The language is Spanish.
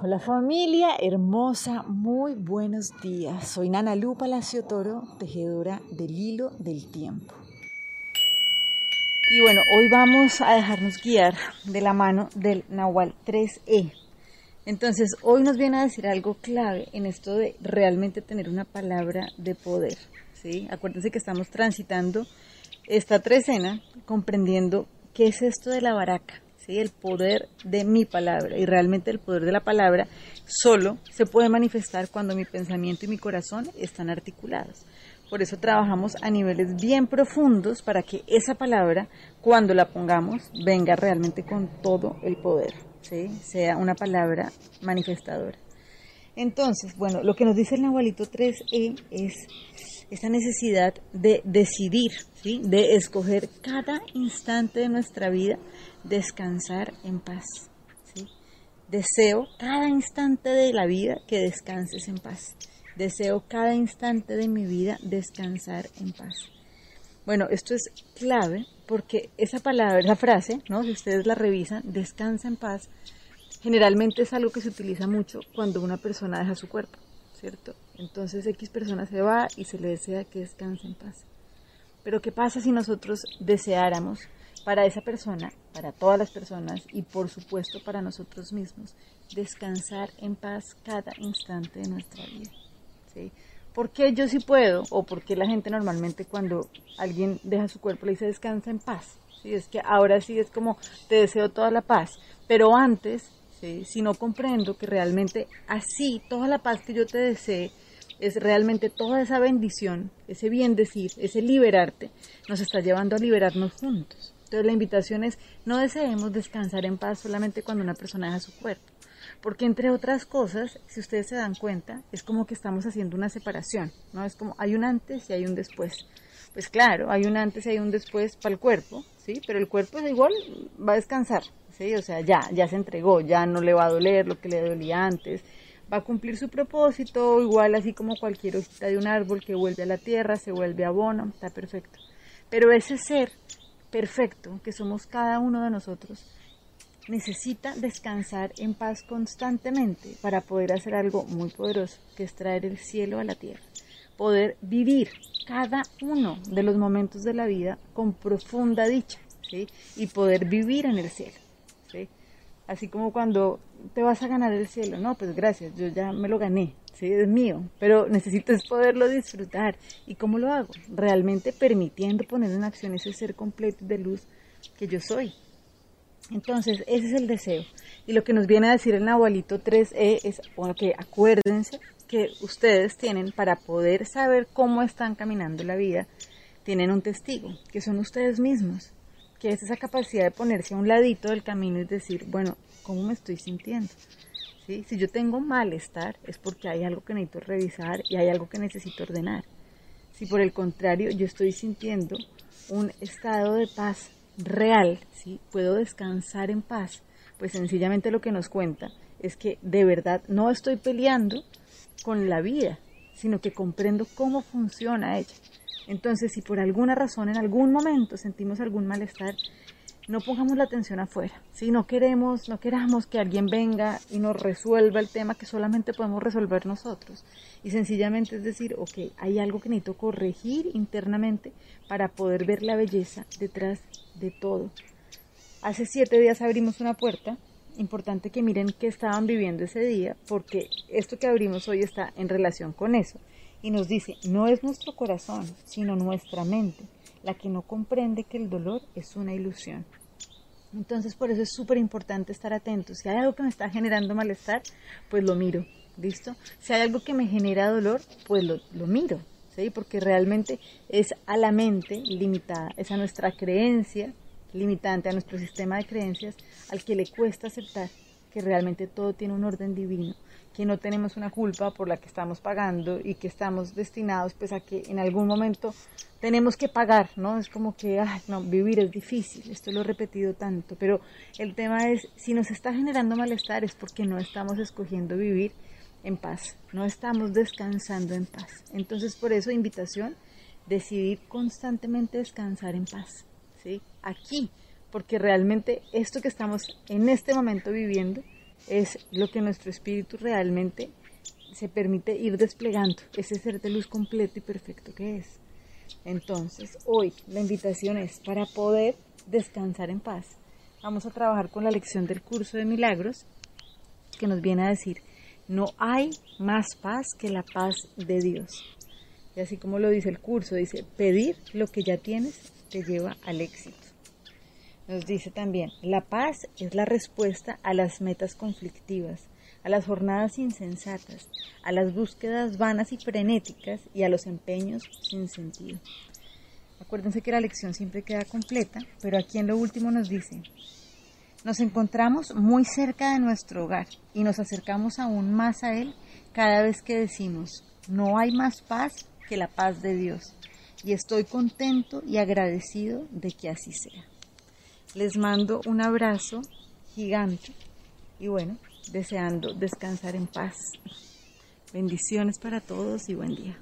Hola familia hermosa, muy buenos días. Soy Nana Lu Palacio Toro, tejedora del hilo del tiempo. Y bueno, hoy vamos a dejarnos guiar de la mano del Nahual 3E. Entonces, hoy nos viene a decir algo clave en esto de realmente tener una palabra de poder. ¿sí? Acuérdense que estamos transitando esta trecena comprendiendo qué es esto de la baraca el poder de mi palabra. Y realmente el poder de la palabra solo se puede manifestar cuando mi pensamiento y mi corazón están articulados. Por eso trabajamos a niveles bien profundos para que esa palabra, cuando la pongamos, venga realmente con todo el poder, ¿sí? sea una palabra manifestadora. Entonces, bueno, lo que nos dice el Nahualito 3E es esa necesidad de decidir, ¿sí? de escoger cada instante de nuestra vida descansar en paz. Deseo cada instante de la vida que descanses en paz. Deseo cada instante de mi vida descansar en paz. Bueno, esto es clave porque esa palabra, esa frase, ¿no? si ustedes la revisan, descansa en paz, generalmente es algo que se utiliza mucho cuando una persona deja su cuerpo, ¿cierto? Entonces X persona se va y se le desea que descanse en paz. Pero ¿qué pasa si nosotros deseáramos para esa persona, para todas las personas y por supuesto para nosotros mismos, descansar en paz cada instante de nuestra vida. ¿sí? ¿Por qué yo sí puedo? ¿O por qué la gente normalmente cuando alguien deja su cuerpo le dice descansa en paz? ¿sí? Es que ahora sí es como te deseo toda la paz, pero antes, si no comprendo que realmente así, toda la paz que yo te desee, es realmente toda esa bendición, ese bien decir, ese liberarte, nos está llevando a liberarnos juntos. Entonces la invitación es no deseemos descansar en paz solamente cuando una persona deja su cuerpo. Porque entre otras cosas, si ustedes se dan cuenta, es como que estamos haciendo una separación, ¿no? Es como hay un antes y hay un después. Pues claro, hay un antes y hay un después para el cuerpo, ¿sí? Pero el cuerpo es igual, va a descansar. O sea, ya, ya se entregó, ya no le va a doler lo que le dolía antes, va a cumplir su propósito, igual así como cualquier hojita de un árbol que vuelve a la tierra, se vuelve abono, está perfecto. Pero ese ser perfecto que somos cada uno de nosotros, necesita descansar en paz constantemente para poder hacer algo muy poderoso, que es traer el cielo a la tierra. Poder vivir cada uno de los momentos de la vida con profunda dicha, ¿sí? Y poder vivir en el cielo, ¿sí? Así como cuando te vas a ganar el cielo, no, pues gracias, yo ya me lo gané, ¿sí? es mío, pero necesito poderlo disfrutar. ¿Y cómo lo hago? Realmente permitiendo poner en acción ese ser completo de luz que yo soy. Entonces, ese es el deseo. Y lo que nos viene a decir el Nahualito 3E es, bueno, que acuérdense que ustedes tienen para poder saber cómo están caminando la vida, tienen un testigo, que son ustedes mismos que es esa capacidad de ponerse a un ladito del camino y decir, bueno, ¿cómo me estoy sintiendo? Si yo tengo malestar es porque hay algo que necesito revisar y hay algo que necesito ordenar. Si por el contrario yo estoy sintiendo un estado de paz real, ¿sí? puedo descansar en paz, pues sencillamente lo que nos cuenta es que de verdad no estoy peleando con la vida, sino que comprendo cómo funciona ella. Entonces, si por alguna razón en algún momento sentimos algún malestar, no pongamos la atención afuera. Si no queremos, no queramos que alguien venga y nos resuelva el tema que solamente podemos resolver nosotros. Y sencillamente es decir, ok, hay algo que necesito corregir internamente para poder ver la belleza detrás de todo. Hace siete días abrimos una puerta. Importante que miren qué estaban viviendo ese día, porque esto que abrimos hoy está en relación con eso y nos dice, no es nuestro corazón, sino nuestra mente, la que no comprende que el dolor es una ilusión. Entonces por eso es súper importante estar atentos. Si hay algo que me está generando malestar, pues lo miro, ¿listo? Si hay algo que me genera dolor, pues lo, lo miro, ¿sí? Porque realmente es a la mente limitada, es a nuestra creencia limitante, a nuestro sistema de creencias, al que le cuesta aceptar que realmente todo tiene un orden divino que no tenemos una culpa por la que estamos pagando y que estamos destinados pues a que en algún momento tenemos que pagar, ¿no? Es como que, no, vivir es difícil, esto lo he repetido tanto, pero el tema es, si nos está generando malestar es porque no estamos escogiendo vivir en paz, no estamos descansando en paz. Entonces, por eso, invitación, decidir constantemente descansar en paz, ¿sí? Aquí, porque realmente esto que estamos en este momento viviendo, es lo que nuestro espíritu realmente se permite ir desplegando, ese ser de luz completo y perfecto que es. Entonces, hoy la invitación es para poder descansar en paz. Vamos a trabajar con la lección del curso de milagros que nos viene a decir, no hay más paz que la paz de Dios. Y así como lo dice el curso, dice, pedir lo que ya tienes te lleva al éxito. Nos dice también, la paz es la respuesta a las metas conflictivas, a las jornadas insensatas, a las búsquedas vanas y frenéticas y a los empeños sin sentido. Acuérdense que la lección siempre queda completa, pero aquí en lo último nos dice, nos encontramos muy cerca de nuestro hogar y nos acercamos aún más a él cada vez que decimos, no hay más paz que la paz de Dios. Y estoy contento y agradecido de que así sea. Les mando un abrazo gigante y bueno, deseando descansar en paz. Bendiciones para todos y buen día.